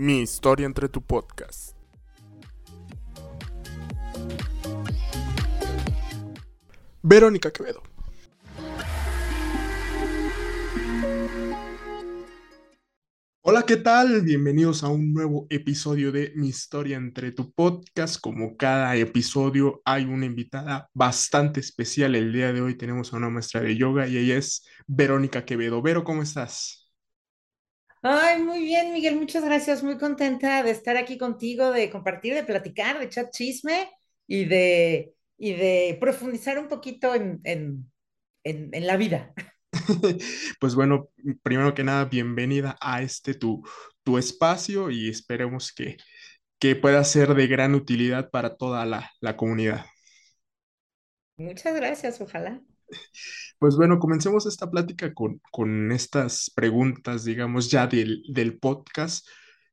Mi historia entre tu podcast. Verónica Quevedo. Hola, ¿qué tal? Bienvenidos a un nuevo episodio de Mi historia entre tu podcast. Como cada episodio hay una invitada bastante especial. El día de hoy tenemos a una maestra de yoga y ella es Verónica Quevedo. Vero, ¿cómo estás? Ay, muy bien, Miguel, muchas gracias. Muy contenta de estar aquí contigo, de compartir, de platicar, de echar chisme y de, y de profundizar un poquito en, en, en, en la vida. Pues bueno, primero que nada, bienvenida a este tu, tu espacio y esperemos que, que pueda ser de gran utilidad para toda la, la comunidad. Muchas gracias, ojalá. Pues bueno, comencemos esta plática con, con estas preguntas, digamos, ya del, del podcast.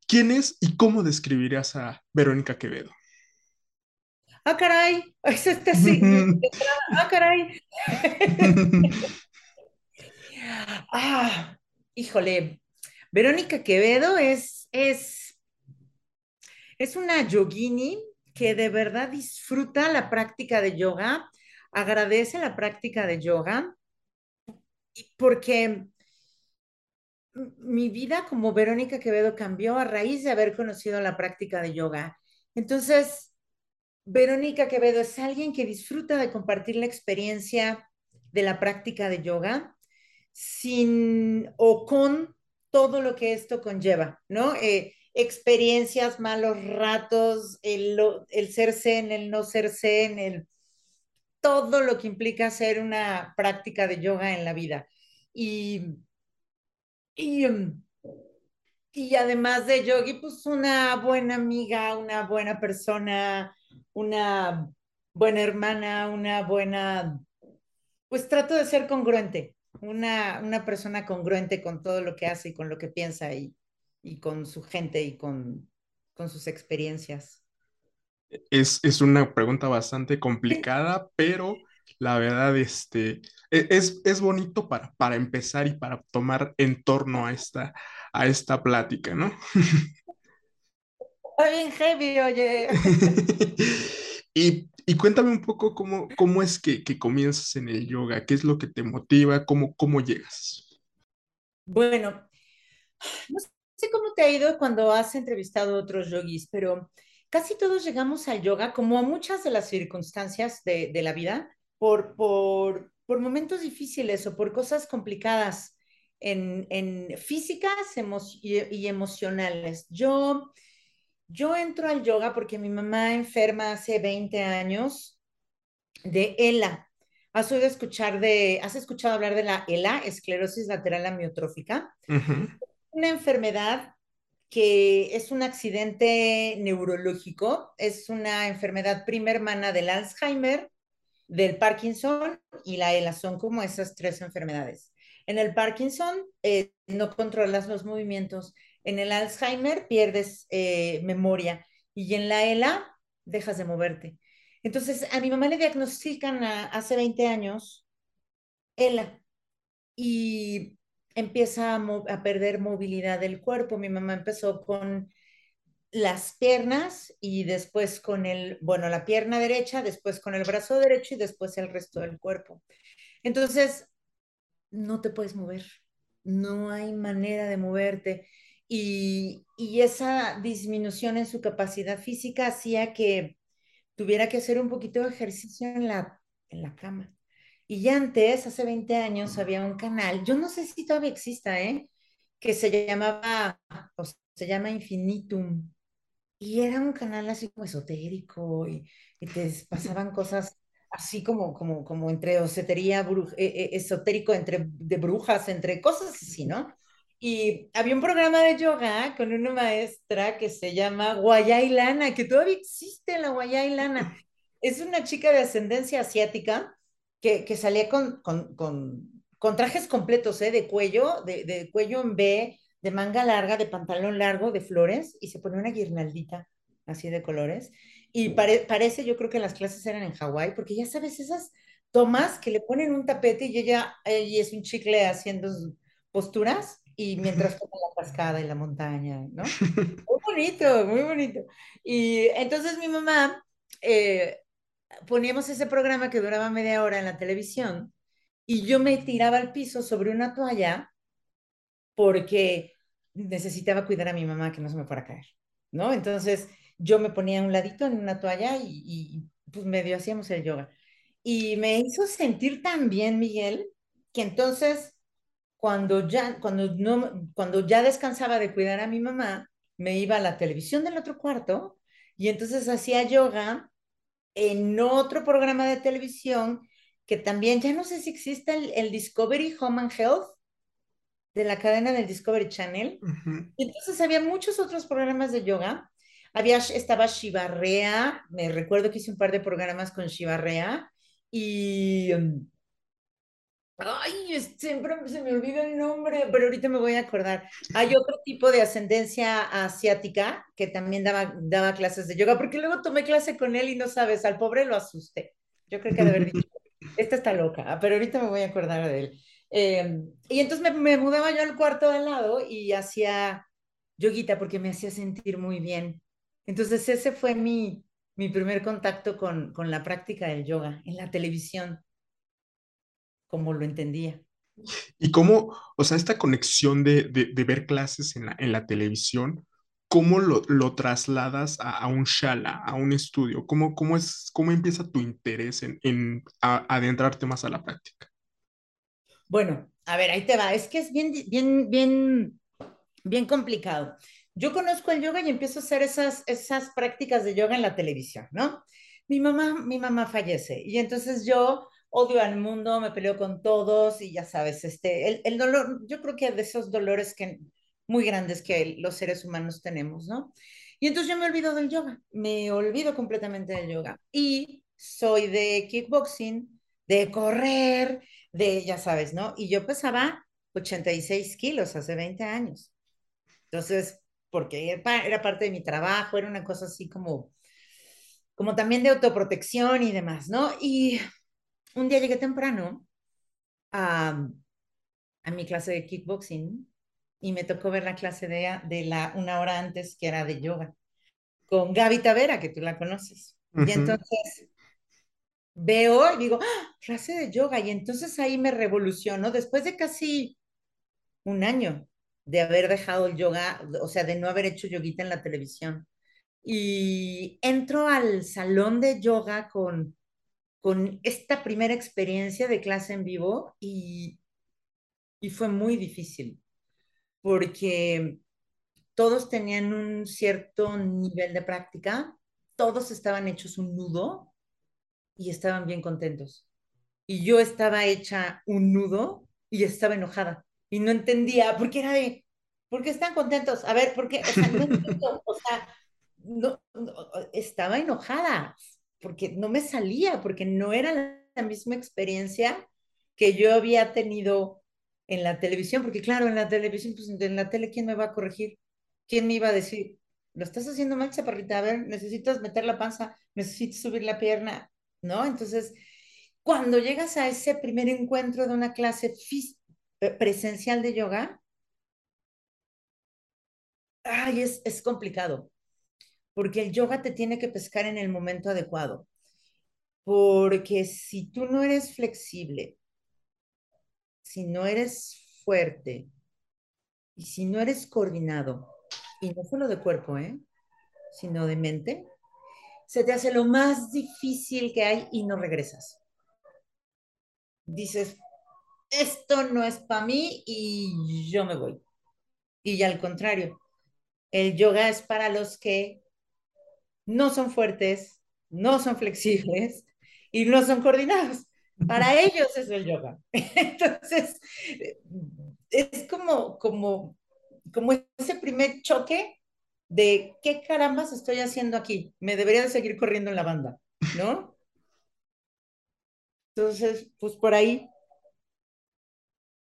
¿Quién es y cómo describirías a Verónica Quevedo? Ah, caray, es este sí. Ah, caray. Ah, híjole, Verónica Quevedo es, es, es una yogini que de verdad disfruta la práctica de yoga, agradece la práctica de yoga, porque mi vida como Verónica Quevedo cambió a raíz de haber conocido la práctica de yoga. Entonces, Verónica Quevedo es alguien que disfruta de compartir la experiencia de la práctica de yoga sin o con todo lo que esto conlleva, ¿no? Eh, experiencias, malos ratos, el, el ser zen, el no ser zen, el, todo lo que implica hacer una práctica de yoga en la vida. Y, y, um, y además de yogi, pues una buena amiga, una buena persona, una buena hermana, una buena, pues trato de ser congruente, una, una persona congruente con todo lo que hace y con lo que piensa y, y con su gente y con, con sus experiencias. Es, es una pregunta bastante complicada, pero la verdad, este, e, es, es bonito para, para empezar y para tomar en torno a esta, a esta plática, ¿no? Está bien heavy, oye. y, y, cuéntame un poco cómo, cómo es que, que, comienzas en el yoga, qué es lo que te motiva, cómo, cómo llegas. Bueno, no sé cómo te ha ido cuando has entrevistado a otros yogis, pero casi todos llegamos al yoga, como a muchas de las circunstancias de, de la vida, por, por, por, momentos difíciles o por cosas complicadas en, en físicas emo y, y emocionales. Yo yo entro al yoga porque mi mamá enferma hace 20 años de ELA. ¿Has oído escuchar de, has escuchado hablar de la ELA, esclerosis lateral amiotrófica? Uh -huh. Una enfermedad que es un accidente neurológico, es una enfermedad prima hermana del Alzheimer, del Parkinson y la ELA, son como esas tres enfermedades. En el Parkinson eh, no controlas los movimientos, en el Alzheimer pierdes eh, memoria y en la ELA dejas de moverte. Entonces, a mi mamá le diagnostican hace 20 años ELA y empieza a, perder movilidad del cuerpo. Mi mamá empezó con las piernas y después con el, bueno, la pierna derecha, después con el brazo derecho y después el resto del cuerpo. Entonces, no te puedes mover, no hay manera de moverte. Y, y, esa disminución en su capacidad física hacía que tuviera que hacer un poquito de ejercicio en la, en la cama. Y antes, hace 20 años, había un canal, yo no sé si todavía exista, ¿eh? que se llamaba, se llama Infinitum. Y era un canal así como esotérico y, te pasaban cosas así como, como, como entre osetería, bruj, eh, esotérico, entre de brujas, entre cosas así, ¿no? Y había un programa de yoga con una maestra que se llama Guayay Lana, que todavía existe la Guayay Lana. Es una chica de ascendencia asiática que, que salía con, con, con, con, trajes completos, ¿eh? de cuello, de, de, cuello en B, de manga larga, de pantalón largo, de flores, y se pone una guirnaldita así de colores. Y pare, parece, yo creo que las clases eran en Hawái, porque ya sabes, esas tomas que le ponen un tapete y ella, ella es un chicle haciendo posturas y mientras toca la cascada y la montaña, ¿no? Muy bonito, muy bonito. Y entonces mi mamá, eh, poníamos ese programa que duraba media hora en la televisión y yo me tiraba al piso sobre una toalla porque necesitaba cuidar a mi mamá que no se me fuera a caer, ¿no? Entonces yo me ponía un ladito en una toalla y, y pues medio hacíamos el yoga. Y me hizo sentir tan bien, Miguel, que entonces cuando ya, cuando, no, cuando ya descansaba de cuidar a mi mamá, me iba a la televisión del otro cuarto y entonces hacía yoga en otro programa de televisión que también, ya no sé si existe el, el Discovery Home and Health de la cadena del Discovery Channel. Uh -huh. Entonces había muchos otros programas de yoga. Había, estaba Shivarrea, me recuerdo que hice un par de programas con Shivarrea y... Um, Ay, siempre se me olvida el nombre, pero ahorita me voy a acordar. Hay otro tipo de ascendencia asiática que también daba, daba clases de yoga, porque luego tomé clase con él y no sabes, al pobre lo asusté. Yo creo que de haber dicho, esta está loca, pero ahorita me voy a acordar de él. Eh, y entonces me, me, mudaba yo al cuarto de al lado y hacía yoguita porque me hacía sentir muy bien. Entonces ese fue mi, mi primer contacto con, con la práctica del yoga en la televisión como lo entendía. Y cómo, o sea, esta conexión de, de, de ver clases en la, en la televisión, ¿cómo lo, lo trasladas a, a, un shala, a un estudio? ¿Cómo, cómo, es, cómo empieza tu interés en, en a, adentrarte más a la práctica? Bueno, a ver, ahí te va. Es que es bien, bien, bien, bien complicado. Yo conozco el yoga y empiezo a hacer esas, esas prácticas de yoga en la televisión, ¿no? Mi mamá, mi mamá fallece y entonces yo odio al mundo, me peleo con todos y ya sabes, este, el, el dolor, yo creo que de esos dolores que muy grandes que los seres humanos tenemos, ¿no? Y entonces yo me olvido del yoga, me olvido completamente del yoga y soy de kickboxing, de correr, de, ya sabes, ¿no? Y yo pesaba 86 kilos hace 20 años. Entonces, porque era parte de mi trabajo, era una cosa así como, como también de autoprotección y demás, ¿no? Y un día llegué temprano a, a, mi clase de kickboxing y me tocó ver la clase de, de la una hora antes que era de yoga con Gaby Tavera, que tú la conoces. Uh -huh. Y entonces veo y digo, ¡Ah! clase de yoga. Y entonces ahí me revolucionó después de casi un año de haber dejado el yoga, o sea, de no haber hecho yoguita en la televisión. Y entro al salón de yoga con con esta primera experiencia de clase en vivo y, y fue muy difícil porque todos tenían un cierto nivel de práctica, todos estaban hechos un nudo y estaban bien contentos. Y yo estaba hecha un nudo y estaba enojada y no entendía por qué era de, ¿por qué están contentos? A ver, ¿por qué? O sea, no entiendo, o sea, no, no, estaba enojada, porque no me salía, porque no era la misma experiencia que yo había tenido en la televisión, porque claro, en la televisión, pues en la tele, ¿quién me va a corregir? ¿Quién me iba a decir? Lo estás haciendo mal, chaparrita, a ver, necesitas meter la panza, necesitas subir la pierna, ¿no? Entonces, cuando llegas a ese primer encuentro de una clase eh, presencial de yoga, ay, es, es complicado, porque el yoga te tiene que pescar en el momento adecuado. Porque si tú no eres flexible, si no eres fuerte y si no eres coordinado, y no solo de cuerpo, ¿eh? sino de mente, se te hace lo más difícil que hay y no regresas. Dices, esto no es para mí y yo me voy. Y al contrario, el yoga es para los que no son fuertes, no son flexibles y no son coordinados. Para ellos es el yoga. Entonces, es como, como, como ese primer choque de qué carambas estoy haciendo aquí. Me debería de seguir corriendo en la banda, ¿no? Entonces, pues por ahí.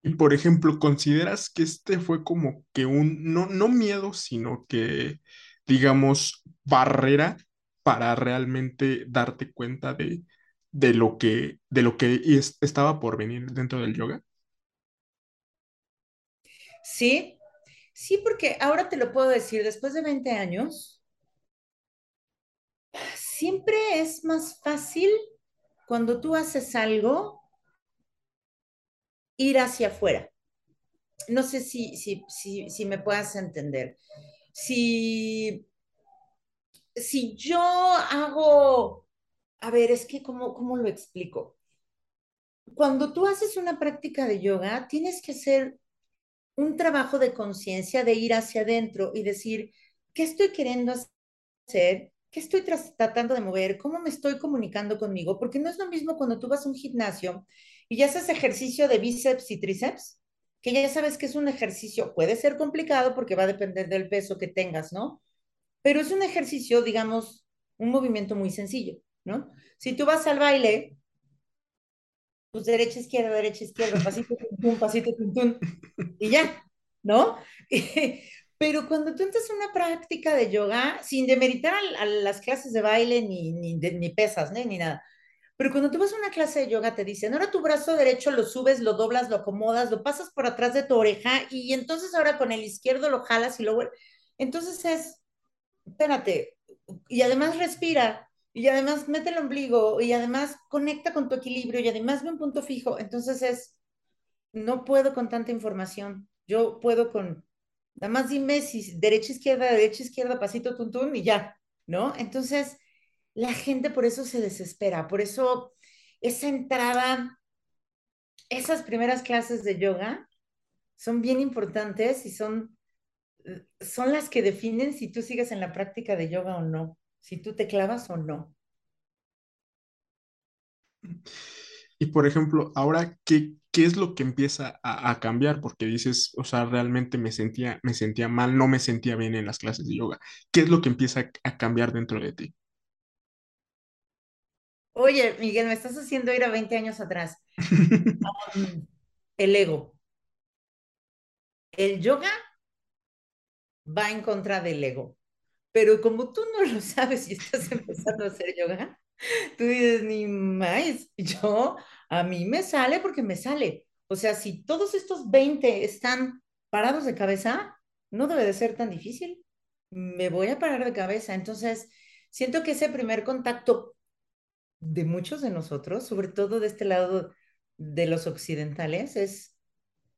Y por ejemplo, ¿consideras que este fue como que un, no, no miedo, sino que digamos, barrera para realmente darte cuenta de, de lo que, de lo que estaba por venir dentro del yoga? Sí, sí, porque ahora te lo puedo decir, después de 20 años, siempre es más fácil cuando tú haces algo ir hacia afuera. No sé si, si, si, si me puedas entender. Si, si yo hago, a ver, es que, ¿cómo, cómo lo explico? Cuando tú haces una práctica de yoga, tienes que hacer un trabajo de conciencia, de ir hacia adentro y decir, ¿qué estoy queriendo hacer? ¿Qué estoy tratando de mover? ¿Cómo me estoy comunicando conmigo? Porque no es lo mismo cuando tú vas a un gimnasio y ya haces ejercicio de bíceps y tríceps, que ya sabes que es un ejercicio, puede ser complicado porque va a depender del peso que tengas, ¿no? Pero es un ejercicio, digamos, un movimiento muy sencillo, ¿no? Si tú vas al baile, pues derecha, izquierda, derecha, izquierda, pasito, tum, pasito, tum, y ya, ¿no? Pero cuando tú entras a una práctica de yoga, sin demeritar a, a las clases de baile ni, ni, ni pesas, ¿no? ni nada, pero cuando tú vas a una clase de yoga te dicen, ahora tu brazo derecho lo subes, lo doblas, lo acomodas, lo pasas por atrás de tu oreja y entonces ahora con el izquierdo lo jalas y luego... Entonces es, espérate, y además respira, y además mete el ombligo, y además conecta con tu equilibrio, y además ve un punto fijo. Entonces es, no puedo con tanta información, yo puedo con, nada más dime si derecha, izquierda, derecha, izquierda, pasito, tuntún, y ya, ¿no? Entonces, la gente por eso se desespera, por eso esa entrada, esas primeras clases de yoga son bien importantes y son, son las que definen si tú sigues en la práctica de yoga o no, si tú te clavas o no. Y por ejemplo, ahora, ¿qué, qué es lo que empieza a, cambiar? Porque dices, o sea, realmente me sentía, me sentía mal, no me sentía bien en las clases de yoga. ¿Qué es lo que empieza a cambiar dentro de ti? Oye, Miguel, me estás haciendo ir a 20 años atrás. Um, el ego. El yoga va en contra del ego. Pero como tú no lo sabes y estás empezando a hacer yoga, tú dices, ni más, yo, a mí me sale porque me sale. O sea, si todos estos 20 están parados de cabeza, no debe de ser tan difícil. Me voy a parar de cabeza. Entonces, siento que ese primer contacto de muchos de nosotros, sobre todo de este lado de los occidentales, es,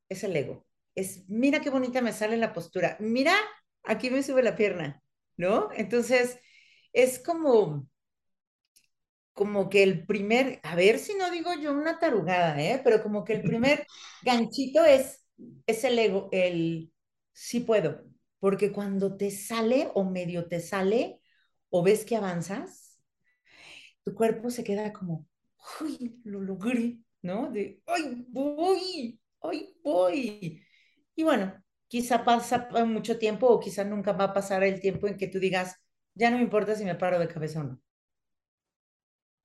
es el ego. Es, mira qué bonita me sale la postura, mira, aquí me sube la pierna, ¿no? Entonces, es como, como que el primer, a ver si no digo yo una tarugada, ¿eh? Pero como que el primer ganchito es, es el ego, el sí puedo, porque cuando te sale o medio te sale o ves que avanzas, tu cuerpo se queda como, ¡ay, lo logré! ¿No? De, ¡ay, voy! ¡ay, voy! Y bueno, quizá pasa mucho tiempo o quizá nunca va a pasar el tiempo en que tú digas, ya no me importa si me paro de cabeza o no.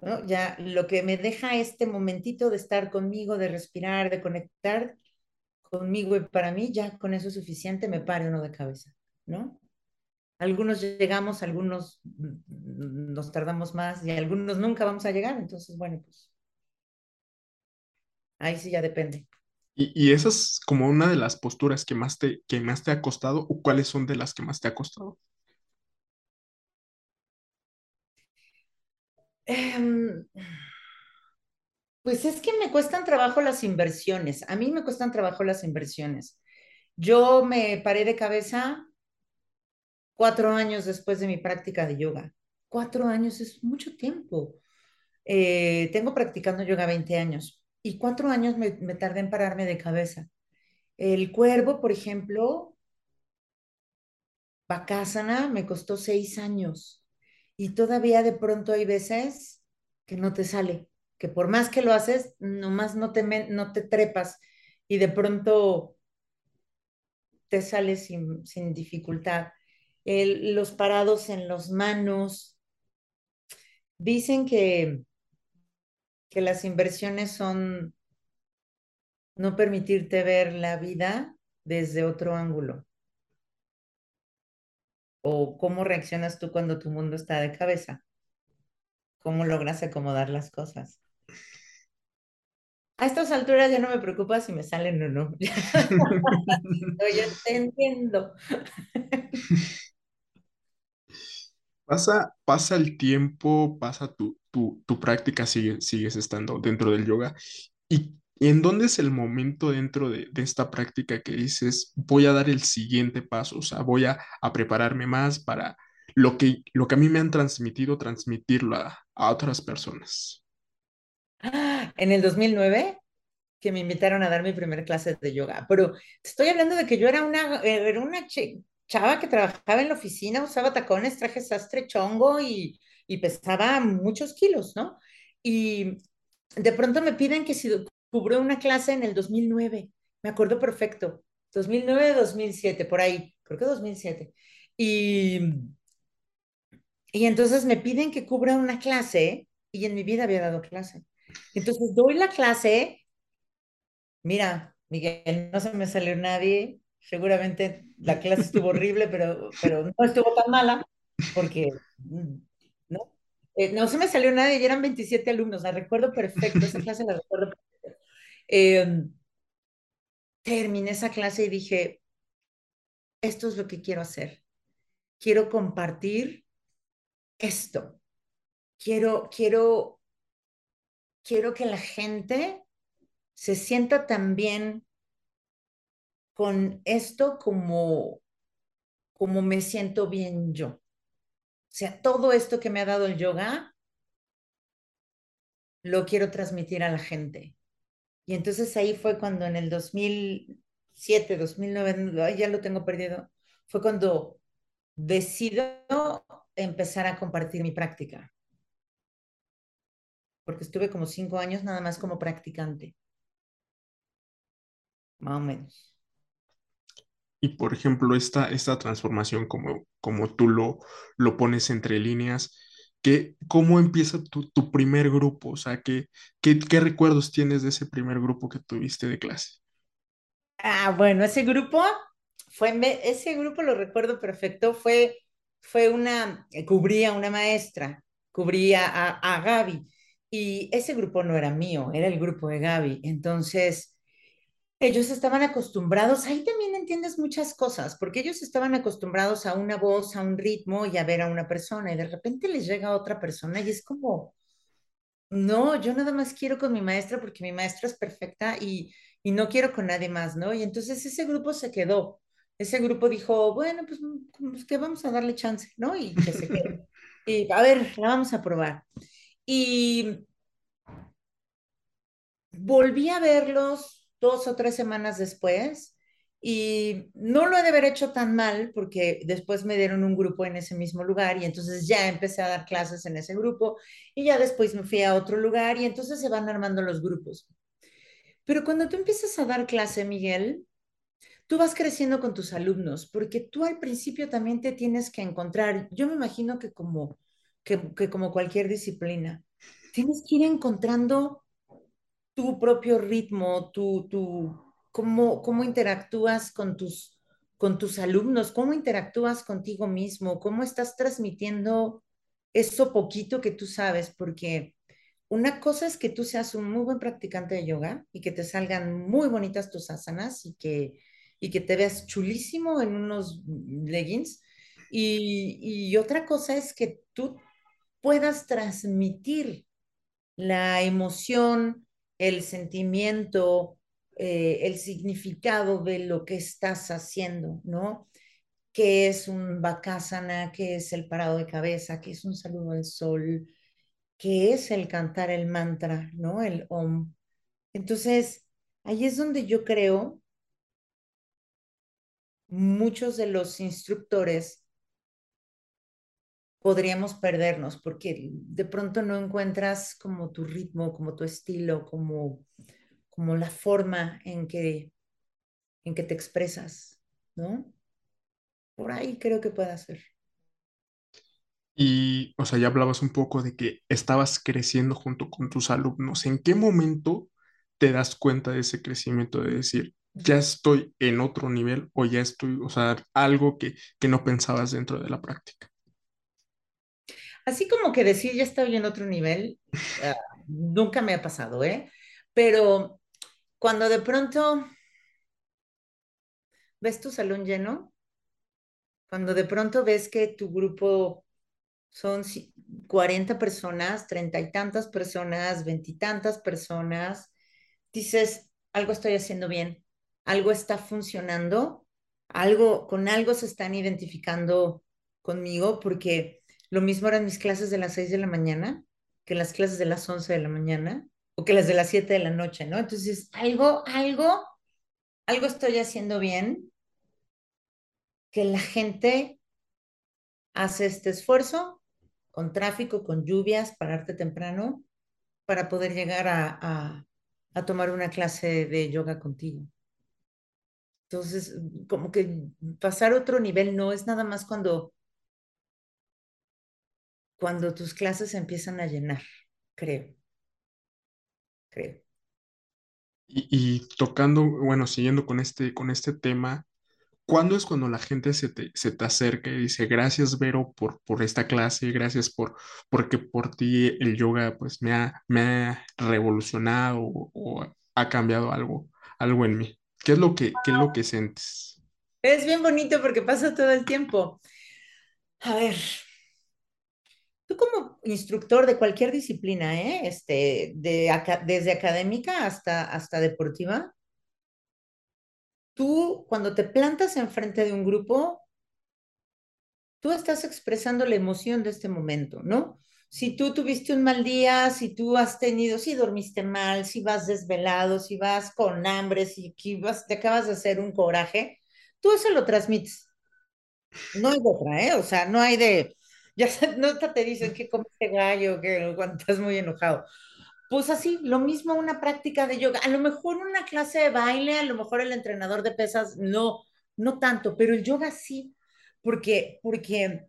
¿No? Ya lo que me deja este momentito de estar conmigo, de respirar, de conectar conmigo y para mí, ya con eso es suficiente, me paro uno de cabeza, ¿no? Algunos llegamos, algunos nos tardamos más y algunos nunca vamos a llegar. Entonces, bueno, pues ahí sí ya depende. ¿Y, y esa es como una de las posturas que más te, que más te ha costado o cuáles son de las que más te ha costado? Um, pues es que me cuestan trabajo las inversiones. A mí me cuestan trabajo las inversiones. Yo me paré de cabeza cuatro años después de mi práctica de yoga. Cuatro años es mucho tiempo. Eh, tengo practicando yoga 20 años y cuatro años me, me tardé en pararme de cabeza. El cuervo, por ejemplo, Bakasana me costó seis años y todavía de pronto hay veces que no te sale, que por más que lo haces, nomás no te, no te trepas y de pronto te sale sin, sin dificultad el, los parados en las manos. Dicen que, que las inversiones son no permitirte ver la vida desde otro ángulo. O cómo reaccionas tú cuando tu mundo está de cabeza. ¿Cómo logras acomodar las cosas? A estas alturas ya no me preocupa si me salen o no. Yo te entiendo. Pasa, pasa el tiempo, pasa tu, tu, tu práctica, sigue, sigues estando dentro del yoga. ¿Y en dónde es el momento dentro de, esta práctica que dices, voy a dar el siguiente paso? O sea, voy a, a prepararme más para lo que, lo que a mí me han transmitido, transmitirlo a, a otras personas. En el 2009 que me invitaron a dar mi primera clase de yoga, pero estoy hablando de que yo era una, era una chava que trabajaba en la oficina, usaba tacones, traje sastre chongo y, y pesaba muchos kilos, ¿no? Y de pronto me piden que si cubrió una clase en el 2009, me acuerdo perfecto, 2009-2007, por ahí, creo que 2007. Y, y entonces me piden que cubra una clase y en mi vida había dado clase. Entonces doy la clase, mira, Miguel, no se me salió nadie, seguramente la clase estuvo horrible, pero, pero no estuvo tan mala, porque no, eh, no se me salió nadie y eran 27 alumnos, la recuerdo perfecto, esa clase la recuerdo perfecto. Eh, terminé esa clase y dije, esto es lo que quiero hacer, quiero compartir esto, quiero, quiero, quiero que la gente se sienta también con esto como, como me siento bien yo. O sea, todo esto que me ha dado el yoga, lo quiero transmitir a la gente. Y entonces ahí fue cuando en el 2007, 2009, ya lo tengo perdido, fue cuando decido empezar a compartir mi práctica. Porque estuve como cinco años nada más como practicante. Más o menos. Y por ejemplo, esta, esta transformación, como, como tú lo, lo pones entre líneas, que, ¿cómo empieza tu, tu primer grupo? O sea, ¿qué, qué, ¿qué recuerdos tienes de ese primer grupo que tuviste de clase? Ah, bueno, ese grupo fue, ese grupo lo recuerdo perfecto, fue, fue una, cubría una maestra, cubría a, a Gaby, y ese grupo no era mío, era el grupo de Gaby. Entonces, ellos estaban acostumbrados, ahí también entiendes muchas cosas, porque ellos estaban acostumbrados a una voz, a un ritmo y a ver a una persona, y de repente les llega otra persona y es como, no, yo nada más quiero con mi maestra porque mi maestra es perfecta y, y no quiero con nadie más, ¿no? Y entonces ese grupo se quedó, ese grupo dijo, bueno, pues, pues que vamos a darle chance, ¿no? Y que se quede. Y a ver, la vamos a probar. Y volví a verlos dos o tres semanas después y no lo he de haber hecho tan mal porque después me dieron un grupo en ese mismo lugar y entonces ya empecé a dar clases en ese grupo y ya después me fui a otro lugar y entonces se van armando los grupos. Pero cuando tú empiezas a dar clase, Miguel, tú vas creciendo con tus alumnos porque tú al principio también te tienes que encontrar, yo me imagino que como, que, como cualquier disciplina, tienes que ir encontrando tu propio ritmo, tu, tu, cómo, cómo interactúas con tus, con tus alumnos, cómo interactúas contigo mismo, cómo estás transmitiendo eso poquito que tú sabes, porque una cosa es que tú seas un muy buen practicante de yoga y que te salgan muy bonitas tus asanas y que, y que te veas chulísimo en unos leggings. Y, y otra cosa es que tú puedas transmitir la emoción, el sentimiento, eh, el significado de lo que estás haciendo, ¿no? ¿Qué es un bakasana? ¿Qué es el parado de cabeza? ¿Qué es un saludo al sol? ¿Qué es el cantar el mantra, ¿no? El om. Entonces, ahí es donde yo creo muchos de los instructores podríamos perdernos porque de pronto no encuentras como tu ritmo, como tu estilo, como, como la forma en que, en que te expresas, ¿no? Por ahí creo que puede ser. Y, o sea, ya hablabas un poco de que estabas creciendo junto con tus alumnos. ¿En qué momento te das cuenta de ese crecimiento de decir, ya estoy en otro nivel o ya estoy, o sea, algo que, que no pensabas dentro de la práctica? Así como que decir ya estoy en otro nivel, uh, nunca me ha pasado, ¿eh? pero cuando de pronto ves tu salón lleno, cuando de pronto ves que tu grupo son 40 personas, treinta y tantas personas, veintitantas personas, dices, algo estoy haciendo bien, algo está funcionando, algo, con algo se están identificando conmigo, porque lo mismo eran mis clases de las 6 de la mañana que las clases de las 11 de la mañana o que las de las 7 de la noche, ¿no? Entonces, algo, algo, algo estoy haciendo bien, que la gente hace este esfuerzo con tráfico, con lluvias, pararte temprano para poder llegar a, a, a tomar una clase de yoga contigo. Entonces, como que pasar otro nivel no es nada más cuando, cuando tus clases se empiezan a llenar, creo. Creo. Y, y tocando, bueno, siguiendo con este, con este tema, ¿cuándo es cuando la gente se te, se te acerca y dice, gracias, Vero, por, por esta clase, gracias por, porque por ti el yoga pues me ha, me ha revolucionado o, o ha cambiado algo, algo en mí? ¿Qué es lo que, qué es lo que sientes? Es bien bonito porque pasa todo el tiempo. A ver, tú como instructor de cualquier disciplina, ¿eh? este, desde académica hasta, hasta deportiva, tú cuando te plantas enfrente de un grupo, tú estás expresando la emoción de este momento, ¿no? Si tú tuviste un mal día, si tú has tenido, si dormiste mal, si vas desvelado, si vas con hambre, si vas- te acabas de hacer un coraje, tú eso lo transmites. No hay de otra, ¿eh? O sea, no hay de, ya no te dicen que comiste gallo, que cuando estás muy enojado. Pues así, lo mismo una práctica de yoga. A lo mejor una clase de baile, a lo mejor el entrenador de pesas, no, no tanto, pero el yoga sí, porque, porque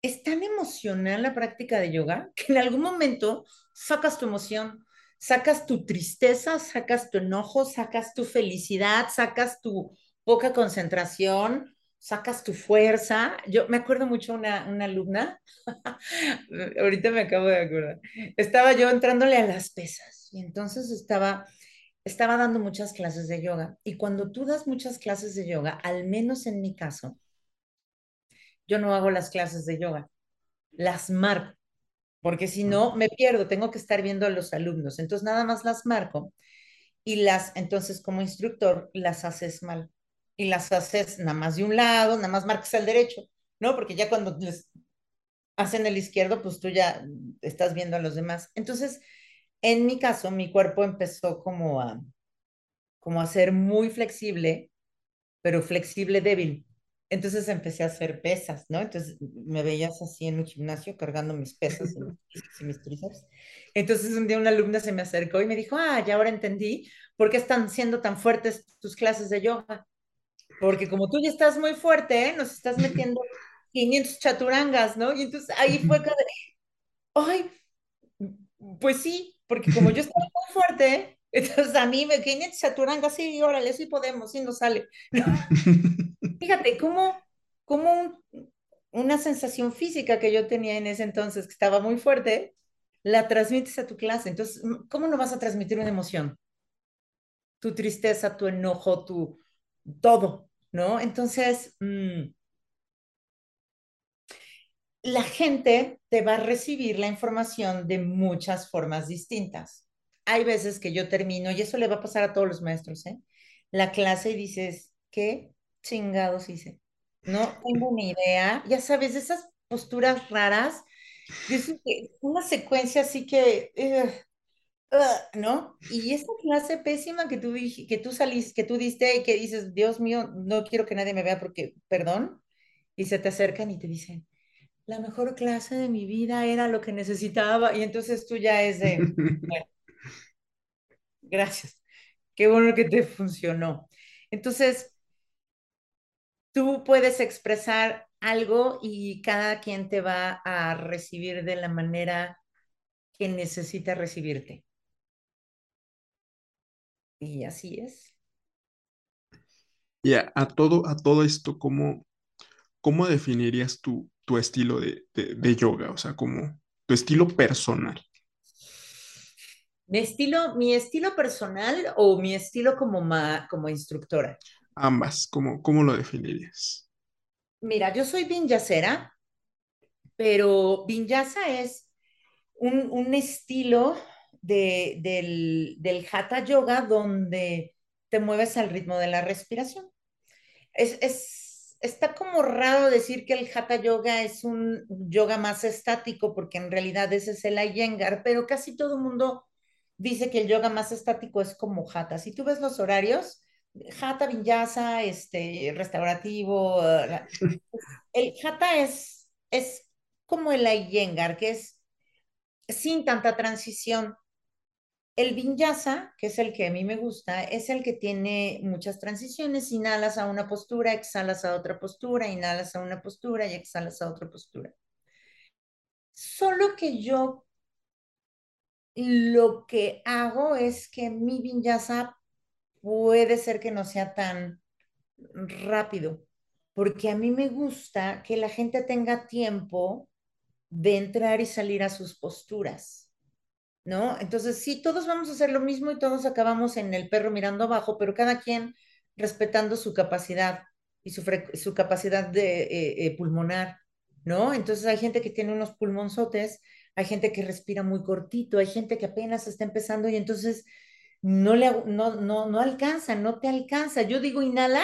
es tan emocional la práctica de yoga que en algún momento sacas tu emoción, sacas tu tristeza, sacas tu enojo, sacas tu felicidad, sacas tu poca concentración, sacas tu fuerza. Yo me acuerdo mucho una, una alumna, ahorita me acabo de acordar, estaba yo entrándole a las pesas y entonces estaba, estaba dando muchas clases de yoga y cuando tú das muchas clases de yoga, al menos en mi caso, yo no hago las clases de yoga las marco, porque si no me pierdo, tengo que estar viendo a los alumnos. Entonces nada más las marco y las, entonces como instructor, las haces mal. Y las haces nada más de un lado, nada más marcas al derecho, ¿no? Porque ya cuando les hacen el izquierdo, pues tú ya estás viendo a los demás. Entonces, en mi caso, mi cuerpo empezó como a, como a ser muy flexible pero flexible débil. Entonces empecé a hacer pesas, ¿no? Entonces me veías así en un gimnasio cargando mis pesas y mis, tríceps. Entonces un día una alumna se me acercó y me dijo, ah, ya ahora entendí por qué están siendo tan fuertes tus clases de yoga. Porque como tú ya estás muy fuerte, ¿eh? nos estás metiendo 500 chaturangas, ¿no? Y entonces ahí fue que, ay, pues sí, porque como yo estaba muy fuerte, entonces a mí me 500 chaturangas, sí, órale, sí podemos, sí nos sale. Fíjate, cómo, cómo un- una sensación física que yo tenía en ese entonces, que estaba muy fuerte, la transmites a tu clase. Entonces, ¿cómo no vas a transmitir una emoción? Tu tristeza, tu enojo, tu todo, ¿no? Entonces, mm, la gente te va a recibir la información de muchas formas distintas. Hay veces que yo termino, y eso le va a pasar a todos los maestros, ¿eh? La clase y dices, ¿qué chingados hice? No tengo ni idea. Ya sabes, esas posturas raras, una secuencia así que, eh, ¿no? Y esa clase pésima que tú, que tú saliste, que tú diste y que dices, Dios mío, no quiero que nadie me vea porque, perdón, y se te acercan y te dicen, la mejor clase de mi vida era lo que necesitaba. Y entonces tú ya es de, bueno, gracias, qué bueno que te funcionó. Entonces, tú puedes expresar algo y cada quien te va a recibir de la manera que necesita recibirte. Y así es. Y a, a todo, a todo esto, ¿cómo, cómo definirías tu, tu estilo de, de, de yoga? O sea, como tu estilo personal. ¿Mi estilo, mi estilo personal o mi estilo como, ma- como instructora? Ambas, ¿cómo, cómo lo definirías? Mira, yo soy vinyasera, pero vinyasa es un, un estilo de, del, del hatha yoga donde te mueves al ritmo de la respiración. Es, es, está como raro decir que el hatha yoga es un yoga más estático, porque en realidad ese es el Iyengar, pero casi todo el mundo dice que el yoga más estático es como hatha. Si tú ves los horarios, hatha, vinyasa, este, restaurativo, el hatha es, es como el Iyengar, que es sin tanta transición. El vinyasa, que es el que a mí me gusta, es el que tiene muchas transiciones. Inhalas a una postura, exhalas a otra postura, inhalas a una postura y exhalas a otra postura. Solo que yo lo que hago es que mi vinyasa puede ser que no sea tan rápido, porque a mí me gusta que la gente tenga tiempo de entrar y salir a sus posturas. ¿No? Entonces, sí, todos vamos a hacer lo mismo y todos acabamos en el perro mirando abajo, pero cada quien respetando su capacidad y su, su capacidad de eh, eh, pulmonar, ¿no? Entonces hay gente que tiene unos pulmonzotes, hay gente que respira muy cortito, hay gente que apenas está empezando y entonces no le no, no, no alcanza, no te alcanza. Yo digo inhala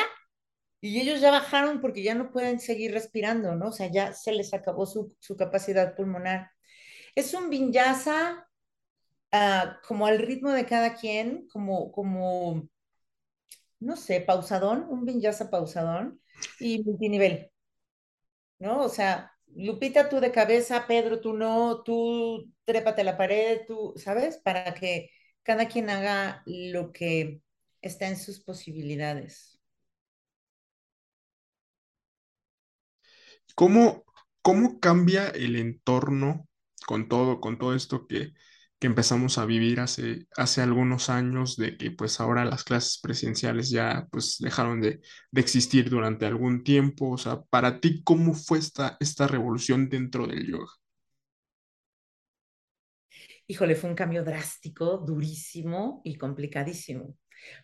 y ellos ya bajaron porque ya no pueden seguir respirando, ¿no? O sea, ya se les acabó su, su capacidad pulmonar. Es un vinyasa uh, como al ritmo de cada quien, como, como, no sé, pausadón, un vinyasa pausadón y multinivel, ¿no? O sea, Lupita tú de cabeza, Pedro tú no, tú trépate a la pared, tú, ¿sabes? Para que cada quien haga lo que está en sus posibilidades. ¿Cómo, cómo cambia el entorno con todo, con todo esto que, que empezamos a vivir hace, hace algunos años, de que pues ahora las clases presenciales ya pues dejaron de, de, existir durante algún tiempo. O sea, para ti, ¿cómo fue esta, esta revolución dentro del yoga? Híjole, fue un cambio drástico, durísimo y complicadísimo.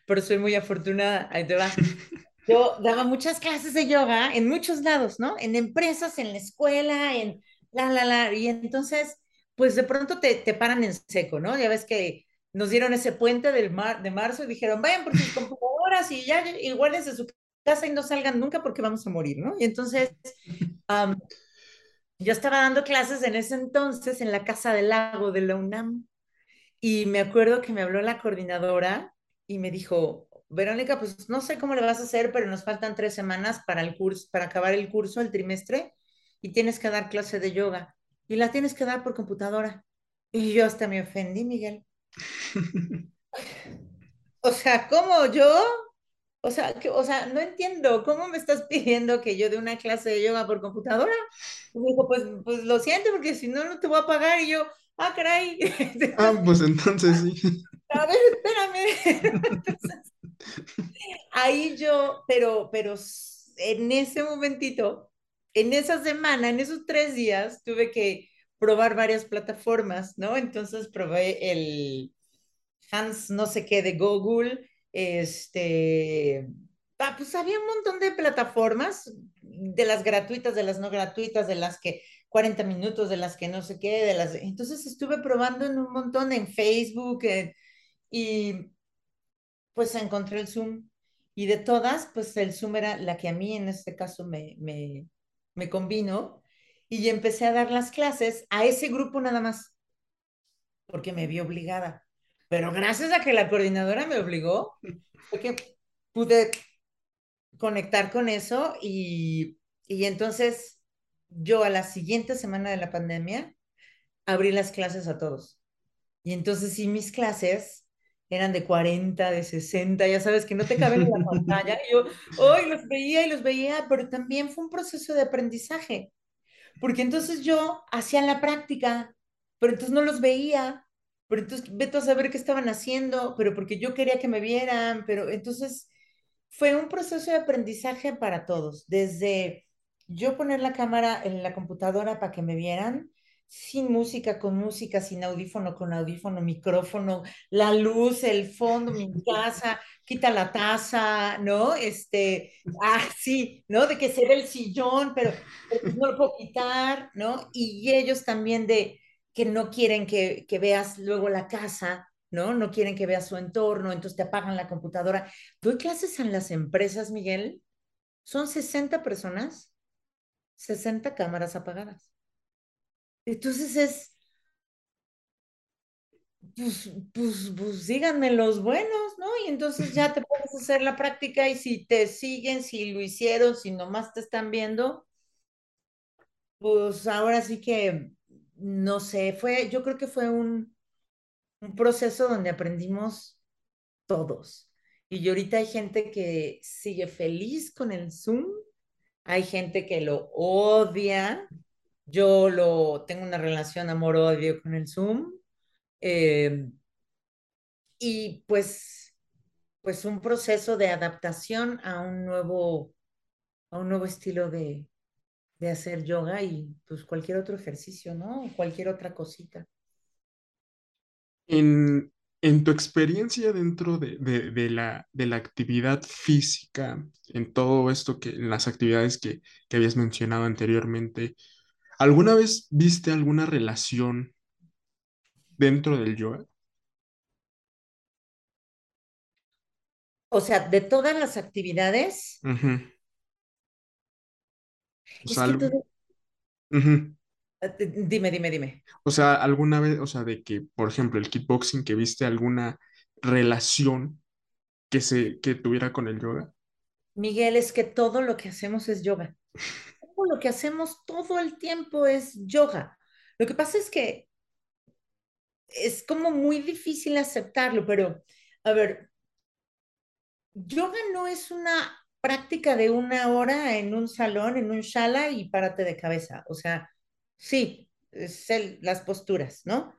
Pero soy muy afortunada. Ahí te va. Yo daba muchas clases de yoga en muchos lados, ¿no? En empresas, en la escuela, en la, la, la. Y entonces pues de pronto te, te paran en seco, ¿no? Ya ves que nos dieron ese puente del mar, de marzo y dijeron, vayan por sus computadoras y ya, y guárdense su casa y no salgan nunca porque vamos a morir, ¿no? Y entonces, yo estaba dando clases en ese entonces en la Casa del Lago de la UNAM y me acuerdo que me habló la coordinadora y me dijo, Verónica, pues no sé cómo le vas a hacer, pero nos faltan tres semanas para el curso, para acabar el curso, el trimestre, y tienes que dar clase de yoga y la tienes que dar por computadora. Y yo hasta me ofendí, Miguel. o sea, ¿cómo yo? O sea, que, o sea, no entiendo, ¿cómo me estás pidiendo que yo dé una clase de yoga por computadora? Y me dijo, pues, pues lo siento, porque si no, no te voy a pagar. Y yo, ah, caray. ah, pues entonces sí. A ver, espérame. Entonces, ahí yo, pero, pero en ese momentito, en esa semana, en esos tres días, tuve que probar varias plataformas, ¿no? Entonces probé el Hans no sé qué de Google, este, pues había un montón de plataformas, de las gratuitas, de las no gratuitas, de las que 40 minutos, de las que no sé qué, de las... Entonces estuve probando en un montón en Facebook y pues encontré el Zoom. Y de todas, pues el Zoom era la que a mí en este caso me, me combino y empecé a dar las clases a ese grupo nada más, porque me vi obligada. Pero gracias a que la coordinadora me obligó, fue que pude conectar con eso y, y entonces yo a la siguiente semana de la pandemia abrí las clases a todos. Y entonces sí, mis clases eran de 40, de 60, ya sabes que no te caben en la pantalla. Y yo hoy los veía y los veía, pero también fue un proceso de aprendizaje, porque entonces yo hacía la práctica, pero entonces no los veía, pero entonces vete a saber qué estaban haciendo, pero porque yo quería que me vieran, pero entonces fue un proceso de aprendizaje para todos, desde yo poner la cámara en la computadora para que me vieran, sin música, con música, sin audífono, con audífono, micrófono, la luz, el fondo, mi casa, quita la taza, ¿no? Este, ah, sí, ¿no? De que se ve el sillón, pero, pero no lo puedo quitar, ¿no? Y ellos también de que no quieren que, que veas luego la casa, ¿no? No quieren que veas su entorno, entonces te apagan la computadora. Doy clases en las empresas, Miguel. Son 60 personas, 60 cámaras apagadas. Entonces es, pues, pues, pues síganme los buenos, ¿no? Y entonces ya te puedes hacer la práctica y si te siguen, si lo hicieron, si nomás te están viendo, pues ahora sí que, no sé, fue, yo creo que fue un, un proceso donde aprendimos todos. Y ahorita hay gente que sigue feliz con el Zoom, hay gente que lo odia, yo lo, tengo una relación amor-odio con el Zoom. Eh, y pues, pues un proceso de adaptación a un nuevo, a un nuevo estilo de, de hacer yoga y pues cualquier otro ejercicio, ¿no? Cualquier otra cosita. En, en tu experiencia dentro de, de, de la, de la actividad física, en todo esto que, en las actividades que, que habías mencionado anteriormente, ¿Alguna vez viste alguna relación dentro del yoga? O sea, de todas las actividades. O es que todo, ujú. eh, dime, dime, dime. O sea, alguna vez, o sea, de que, por ejemplo, el kickboxing, que viste alguna relación que se, que tuviera con el yoga. Miguel, es que todo lo que hacemos es yoga. Lo que hacemos todo el tiempo es yoga. Lo que pasa es que es como muy difícil aceptarlo, pero a ver, yoga no es una práctica de una hora en un salón, en un shala y párate de cabeza. O sea, sí, es el- las posturas, ¿no?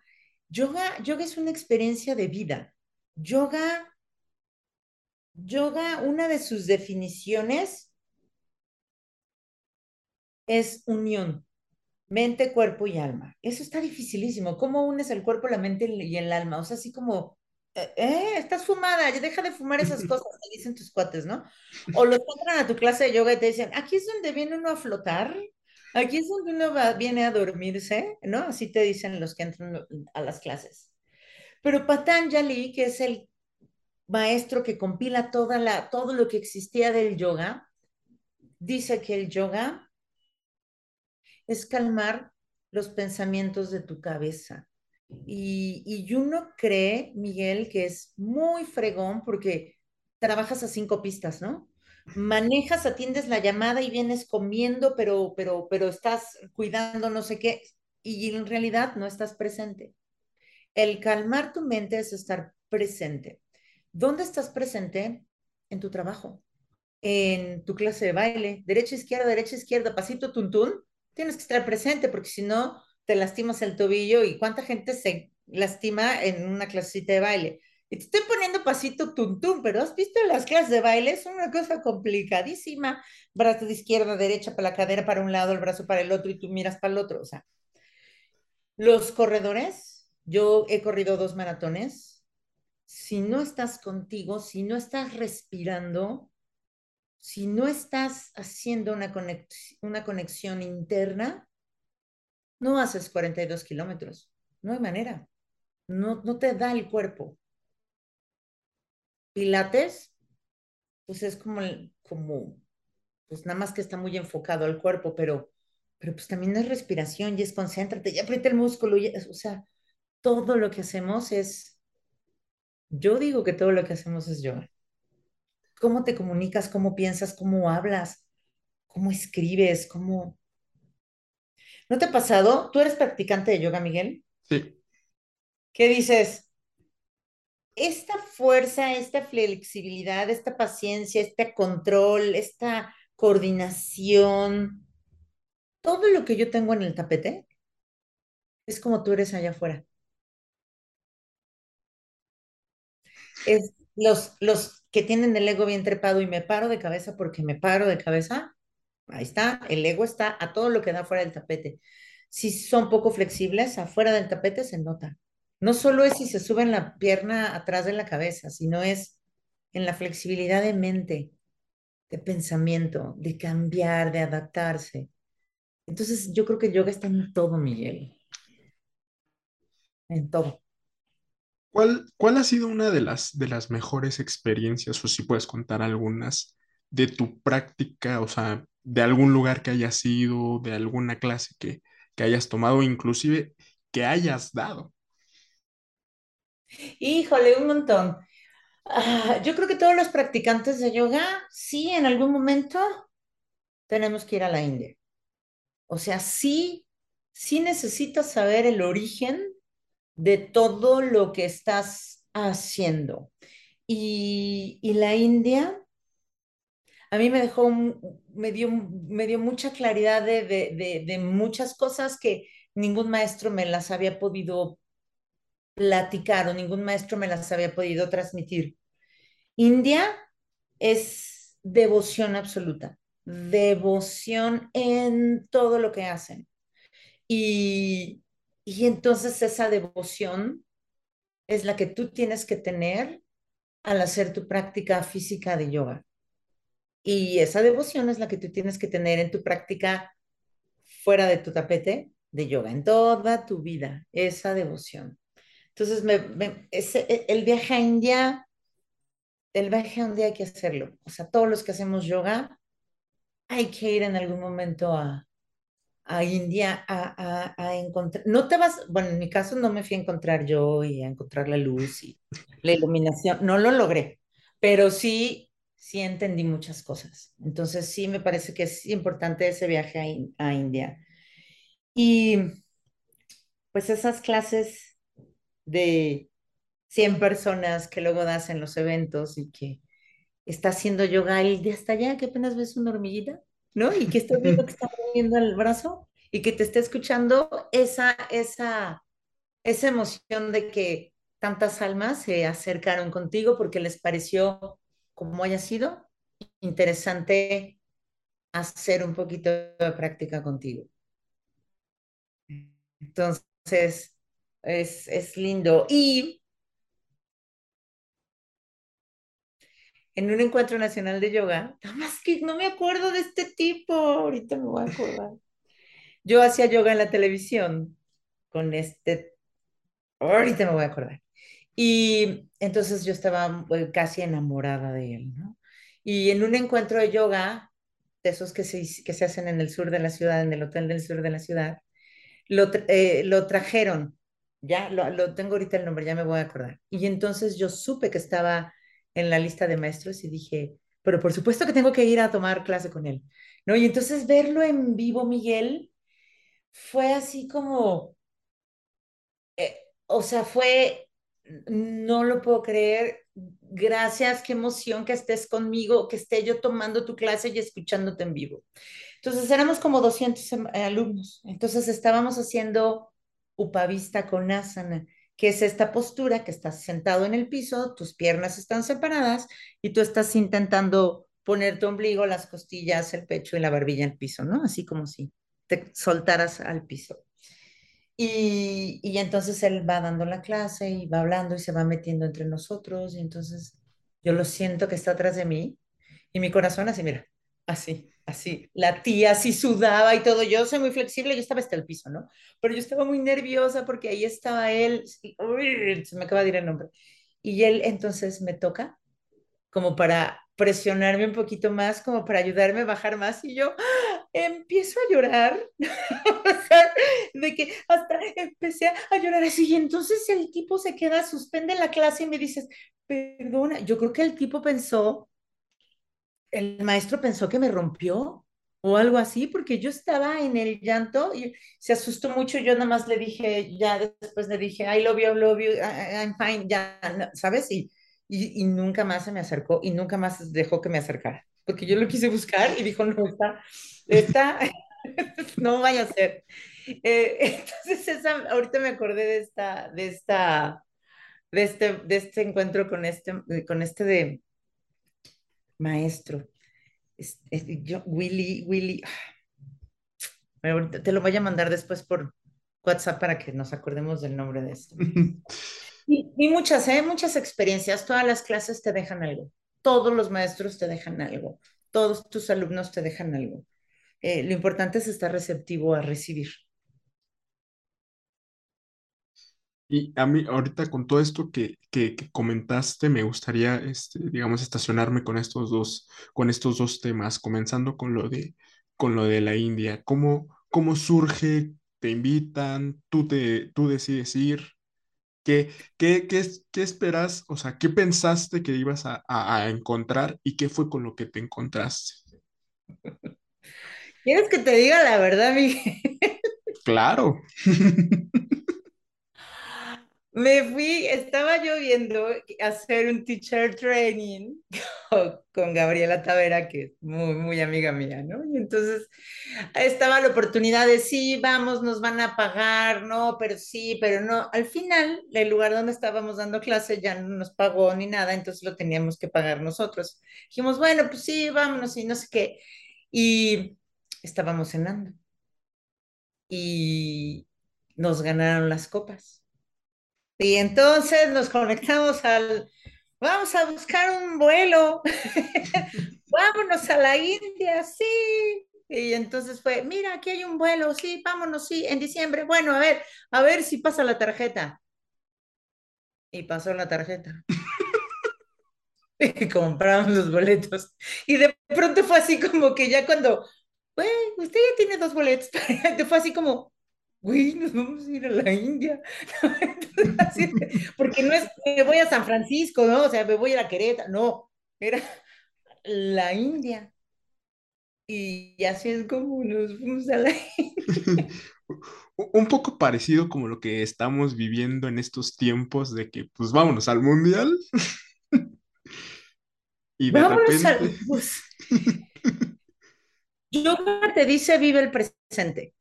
Yoga, yoga es una experiencia de vida. Yoga, yoga, una de sus definiciones es unión. Mente, cuerpo y alma. Eso está dificilísimo. ¿Cómo unes el cuerpo, la mente y el alma? O sea, así como, eh, eh, estás fumada, ya deja de fumar esas cosas, te dicen tus cuates, ¿no? O los entran a tu clase de yoga y te dicen, aquí es donde viene uno a flotar, aquí es donde uno va- viene a dormirse, ¿no? Así te dicen los que entran a las clases. Pero Patanjali, que es el maestro que compila toda la, todo lo que existía del yoga, dice que el yoga es calmar los pensamientos de tu cabeza. Y, y uno cree, Miguel, que es muy fregón porque trabajas a cinco pistas, ¿no? Manejas, atiendes la llamada y vienes comiendo, pero, pero, pero estás cuidando no sé qué, y en realidad no estás presente. El calmar tu mente es estar presente. ¿Dónde estás presente? En tu trabajo, en tu clase de baile, derecha, izquierda, derecha, izquierda, pasito, tuntún, tienes que estar presente porque si no te lastimas el tobillo y cuánta gente se lastima en una clasita de baile. Y te estoy poniendo pasito tuntún, pero has visto las clases de baile, es una cosa complicadísima. Brazo de izquierda, derecha, para la cadera para un lado, el brazo para el otro y tú miras para el otro. O sea, los corredores, yo he corrido dos maratones. Si no estás contigo, si no estás respirando, si no estás haciendo una, conex una conexión interna, no haces 42 kilómetros. No hay manera. No, no te da el cuerpo. Pilates, pues es como, como, pues nada más que está muy enfocado al cuerpo, pero, pero pues también es respiración y es concéntrate, ya aprieta el músculo, o sea, todo lo que hacemos es, yo digo que todo lo que hacemos es yoga. ¿Cómo te comunicas? ¿Cómo piensas? ¿Cómo hablas? ¿Cómo escribes? ¿Cómo, ¿No te ha pasado? ¿Tú eres practicante de yoga, Miguel? Sí. ¿Qué dices? Esta fuerza, esta flexibilidad, esta paciencia, este control, esta coordinación, todo lo que yo tengo en el tapete es como tú eres allá afuera. Es los, los que tienen el ego bien trepado y me paro de cabeza porque me paro de cabeza, ahí está, el ego está a todo lo que da fuera del tapete. si son poco flexibles, afuera del tapete se nota. No solo es si se suben la pierna atrás de la cabeza, sino es en la flexibilidad de mente, de pensamiento, de cambiar, de adaptarse. Entonces, yo creo que el yoga está en todo, Miguel. En todo. ¿Cuál, cuál ha sido una de las, de las mejores experiencias, o si puedes contar algunas, de tu práctica, o sea, de algún lugar que hayas ido, de alguna clase que, que hayas tomado, inclusive que hayas dado? Híjole, un montón. Ah, yo creo que todos los practicantes de yoga, sí, en algún momento tenemos que ir a la India. O sea, sí, sí necesitas saber el origen de todo lo que estás haciendo. Y, y la India a mí me dejó, me dio, me dio mucha claridad de, de, de, muchas cosas que ningún maestro me las había podido platicar o ningún maestro me las había podido transmitir. India es devoción absoluta, devoción en todo lo que hacen. Y, y entonces esa devoción es la que tú tienes que tener al hacer tu práctica física de yoga. Y esa devoción es la que tú tienes que tener en tu práctica fuera de tu tapete de yoga, en toda tu vida, esa devoción. Entonces, e, el viaje a India, el viaje a India hay que hacerlo. O sea, todos los que hacemos yoga, hay que ir en algún momento a, a India a, a, encontrar, no te vas, bueno, en mi caso no me fui a encontrar yo y a encontrar la luz y la iluminación, no lo logré, pero sí sí entendí muchas cosas. Entonces sí me parece que es importante ese viaje a, a India. Y pues esas clases de 100 personas que luego das en los eventos y que está haciendo yoga y de hasta allá que apenas ves una hormiguita, ¿no? Y que estás viendo que está moviendo el brazo y que te esté escuchando esa, esa, esa emoción de que tantas almas se acercaron contigo porque les pareció como haya sido, interesante hacer un poquito de práctica contigo. Entonces, es, es lindo. Y en un encuentro nacional de yoga, nada más que no me acuerdo de este tipo, ahorita me voy a acordar. Yo hacía yoga en la televisión con este, ahorita me voy a acordar. Y entonces yo estaba eh, casi enamorada de él, ¿no? Y en un encuentro de yoga, de esos que se, que se hacen en el sur de la ciudad, en el hotel del sur de la ciudad, lo, eh, lo trajeron, ya lo, lo, tengo ahorita el nombre, ya me voy a acordar. Y entonces yo supe que estaba en la lista de maestros y dije, pero por supuesto que tengo que ir a tomar clase con él, ¿no? Y entonces verlo en vivo, Miguel, fue así como, eh, o sea, fue no lo puedo creer. Gracias, qué emoción que estés conmigo, que esté yo tomando tu clase y escuchándote en vivo. Entonces éramos como 200 em, alumnos. Entonces estábamos haciendo upavista con asana, que es esta postura que estás sentado en el piso, tus piernas están separadas y tú estás intentando poner tu ombligo, las costillas, el pecho y la barbilla el piso, ¿no? Así como si te soltaras al piso. Y, y, entonces él va dando la clase y va hablando y se va metiendo entre nosotros y entonces yo lo siento que está atrás de mí y mi corazón así, mira, así, así, la tía así sudaba y todo, yo soy muy flexible, yo estaba hasta el piso, ¿no? Pero yo estaba muy nerviosa porque ahí estaba él, y, se me acaba de ir el nombre, y él entonces me toca como para presionarme un poquito más, como para ayudarme a bajar más, y yo empiezo a llorar, de que hasta empecé a llorar así, y entonces el tipo se queda, suspende la clase y me dices, perdona, yo creo que el tipo pensó, el maestro pensó que me rompió o algo así, porque yo estaba en el llanto y se asustó mucho, yo nada más le dije, ya después le dije, I love you, I love you, I'm fine, ya, ¿sabes? Y y, nunca más se me acercó y nunca más dejó que me acercara, porque yo lo quise buscar y dijo, no, está, está, no vaya a ser. Eh, entonces, esa, ahorita me acordé de esta, de esta, de este, de este encuentro con este, con este de maestro. Yo, Willy, Willy, te lo voy a mandar después por WhatsApp para que nos acordemos del nombre de esto. Y, muchas, ¿eh? muchas experiencias, todas las clases te dejan algo, todos los maestros te dejan algo, todos tus alumnos te dejan algo. Eh, lo importante es estar receptivo a recibir. Y a mí, ahorita con todo esto que, que, comentaste, me gustaría, este, digamos, estacionarme con estos dos, con estos dos temas, comenzando con lo de, con lo de la India. ¿Cómo, cómo surge? ¿Te invitan? ¿Tú, te, tú decides ir? ¿Qué, qué, qué, qué esperas? O sea, ¿qué pensaste que ibas a, a encontrar y qué fue con lo que te encontraste? ¿Quieres que te diga la verdad, Miguel? Claro. Me fui, estaba yo viendo hacer un teacher training con, Gabriela Tavera, que es muy, muy amiga mía, ¿no? Y entonces estaba la oportunidad de sí, vamos, nos van a pagar, no, pero sí, pero no. Al final, el lugar donde estábamos dando clase ya no nos pagó ni nada, entonces lo teníamos que pagar nosotros. Dijimos, bueno, pues sí, vámonos y no sé qué. Y estábamos cenando. Y nos ganaron las copas. Y entonces nos conectamos al, vamos a buscar un vuelo, vámonos a la India, sí. Y entonces fue, mira, aquí hay un vuelo, sí, vámonos, sí, en diciembre. Bueno, a ver, a ver si pasa la tarjeta. Y pasó la tarjeta. y compramos los boletos. Y de pronto fue así como que ya cuando, usted ya tiene dos boletos, fue así como, güey, nos vamos a ir a la India. porque no es, me voy a San Francisco, ¿no? O sea, me voy a la Querétaro, no, era la India. Y así es como nos fuimos a la India. Un poco parecido como lo que estamos viviendo en estos tiempos de que, pues vámonos al mundial. y de vámonos repente... al... Pues, yoga te dice vive el presente.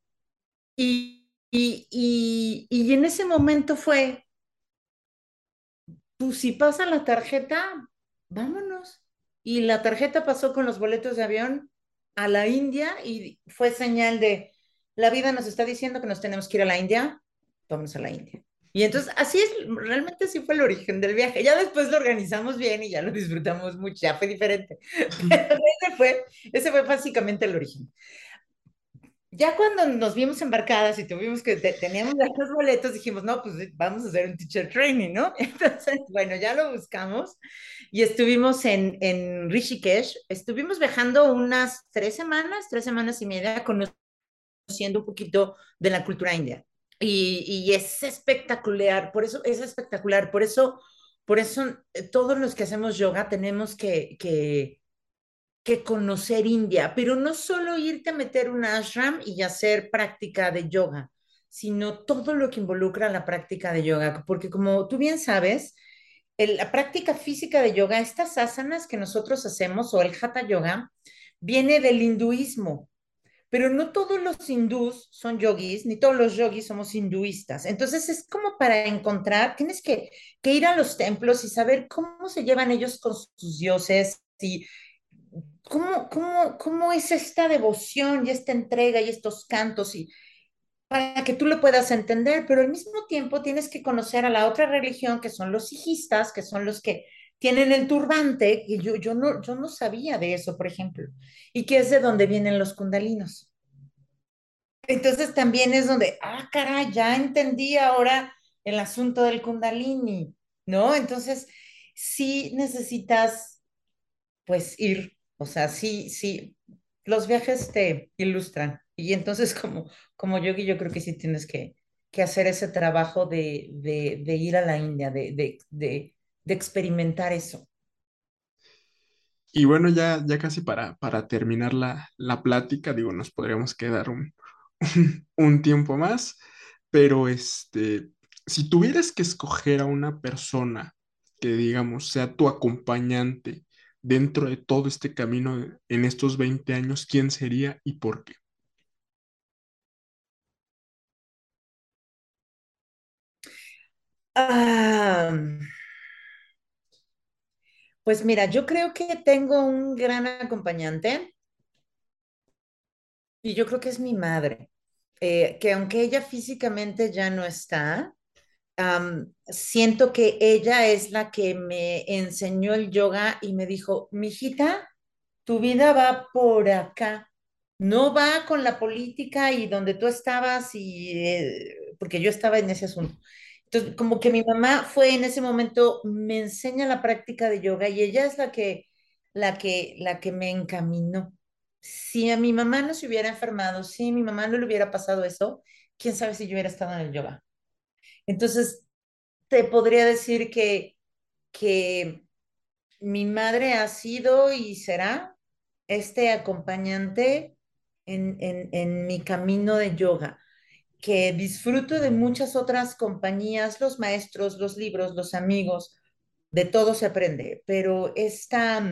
Y y, en ese momento fue, pues si pasa la tarjeta, vámonos. Y la tarjeta pasó con los boletos de avión a la India y fue señal de, la vida nos está diciendo que nos tenemos que ir a la India, vamos a la India. Y entonces así es, realmente así fue el origen del viaje. Ya después lo organizamos bien y ya lo disfrutamos mucho, ya fue diferente. Pero ese fue, ese fue básicamente el origen ya cuando nos vimos embarcadas y tuvimos que, teníamos los boletos, dijimos, no, pues vamos a hacer un teacher training, ¿no? Entonces, bueno, ya lo buscamos y estuvimos en, en Rishikesh, estuvimos viajando unas tres semanas, tres semanas y media, conociendo un poquito de la cultura india. Y, y es espectacular, por eso es espectacular, por eso, por eso eh, todos los que hacemos yoga tenemos que, que que conocer India, pero no solo irte a meter un ashram y hacer práctica de yoga, sino todo lo que involucra la práctica de yoga, porque como tú bien sabes, la práctica física de yoga, estas asanas que nosotros hacemos o el hatha yoga, viene del hinduismo, pero no todos los hindús son yogis, ni todos los yogis somos hinduistas. Entonces es como para encontrar, tienes que, que ir a los templos y saber cómo se llevan ellos con sus dioses y ¿Cómo, cómo, cómo es esta devoción y esta entrega y estos cantos y para que tú lo puedas entender, pero al mismo tiempo tienes que conocer a la otra religión que son los sijistas, que son los que tienen el turbante, y yo, yo, no, yo no sabía de eso, por ejemplo, y que es de donde vienen los kundalinos. Entonces también es donde, ah, caray, ya entendí ahora el asunto del kundalini, ¿no? Entonces, sí necesitas, pues, ir o sea, sí, sí, los viajes te ilustran. Y entonces como, como yogi yo creo que sí tienes que, que hacer ese trabajo de, de, ir a la India, de, de, experimentar eso. Y bueno, ya, ya casi para, para terminar la, la plática, digo, nos podríamos quedar un, un tiempo más, pero este, si tuvieras que escoger a una persona que, digamos, sea tu acompañante dentro de todo este camino en estos 20 años, quién sería y por qué? Pues mira, yo creo que tengo un gran acompañante Y yo creo que es mi madre, eh, que aunque ella físicamente ya no está, siento que ella es la que me enseñó el yoga y me dijo, mijita, tu vida va por acá, no va con la política y donde tú estabas y eh, porque yo estaba en ese asunto. Entonces, como que mi mamá fue en ese momento, me enseña la práctica de yoga y ella es la que, la que, la que me encaminó. Si a mi mamá no se hubiera enfermado, si a mi mamá no le hubiera pasado eso, quién sabe si yo hubiera estado en el yoga. Entonces, te podría decir que, que mi madre ha sido y será este acompañante en, en, mi camino de yoga, que disfruto de muchas otras compañías, los maestros, los libros, los amigos, de todo se aprende, pero esta,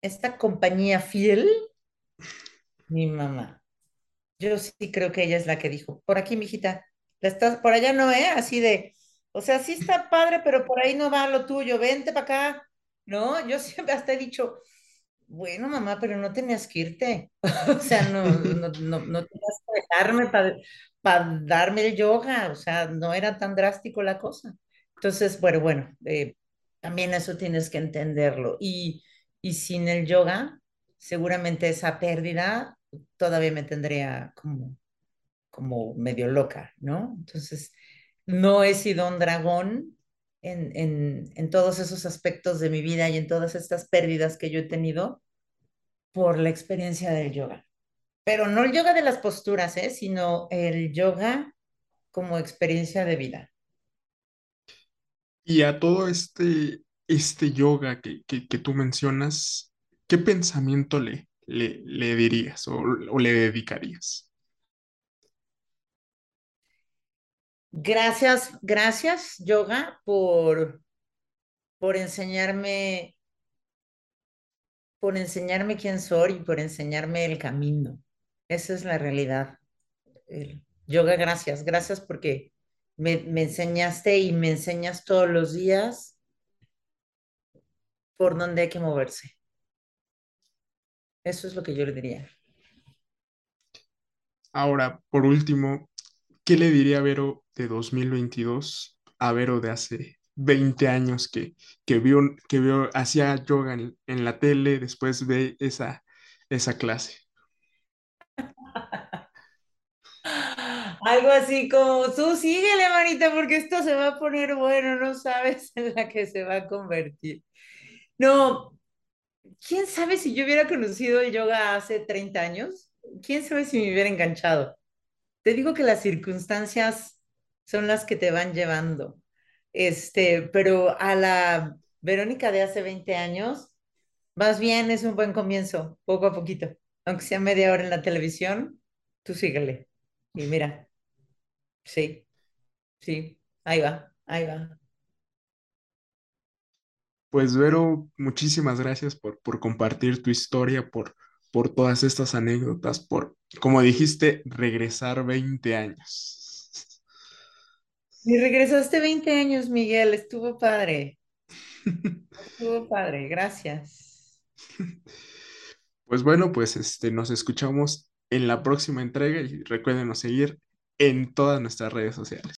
esta compañía fiel, mi mamá. Yo sí creo que ella es la que dijo, por aquí, mijita, estás, por allá no, ¿eh? Así de, o sea, sí está padre, pero por ahí no va lo tuyo, vente para acá, ¿no? Yo siempre hasta he dicho, bueno, mamá, pero no tenías que irte, o sea, no, no, no, no tenías que dejarme para darme el yoga, o sea, no era tan drástico la cosa. Entonces, bueno, bueno, eh, también eso tienes que entenderlo. Y, y sin el yoga, seguramente esa pérdida todavía me tendría como, como medio loca, ¿no? Entonces, no he sido un dragón en, en, en todos esos aspectos de mi vida y en todas estas pérdidas que yo he tenido por la experiencia del yoga. Pero no el yoga de las posturas, ¿eh? sino el yoga como experiencia de vida. Y a todo este, este yoga que, que, que tú mencionas, ¿qué pensamiento le, le, le dirías o, o le dedicarías? Gracias, gracias, yoga, por, por enseñarme, por enseñarme quién soy y por enseñarme el camino. Esa es la realidad. Yoga, gracias, gracias porque me, me enseñaste y me enseñas todos los días por dónde hay que moverse. Eso es lo que yo le diría. Ahora, por último, ¿qué le diría a Vero de 2022 a Vero de hace 20 años que, que vio, que vio, hacía yoga en, la tele, después ve esa, esa clase? Algo así como, tú síguele, manita, porque esto se va a poner bueno, no sabes en la que se va a convertir. No, quién sabe si yo hubiera conocido el yoga hace 30 años, quién sabe si me hubiera enganchado. Te digo que las circunstancias son las que te van llevando. Este, pero a la Verónica de hace 20 años, más bien es un buen comienzo, poco a poquito. Aunque sea media hora en la televisión, tú síguele. Y mira, sí, sí, ahí va, ahí va. Pues Vero, muchísimas gracias por, por compartir tu historia, por, por todas estas anécdotas, por, como dijiste, regresar 20 años. Y regresaste 20 años, Miguel, estuvo padre, estuvo padre, gracias. Pues bueno, pues este, nos escuchamos en la próxima entrega y recuérdenos seguir en todas nuestras redes sociales.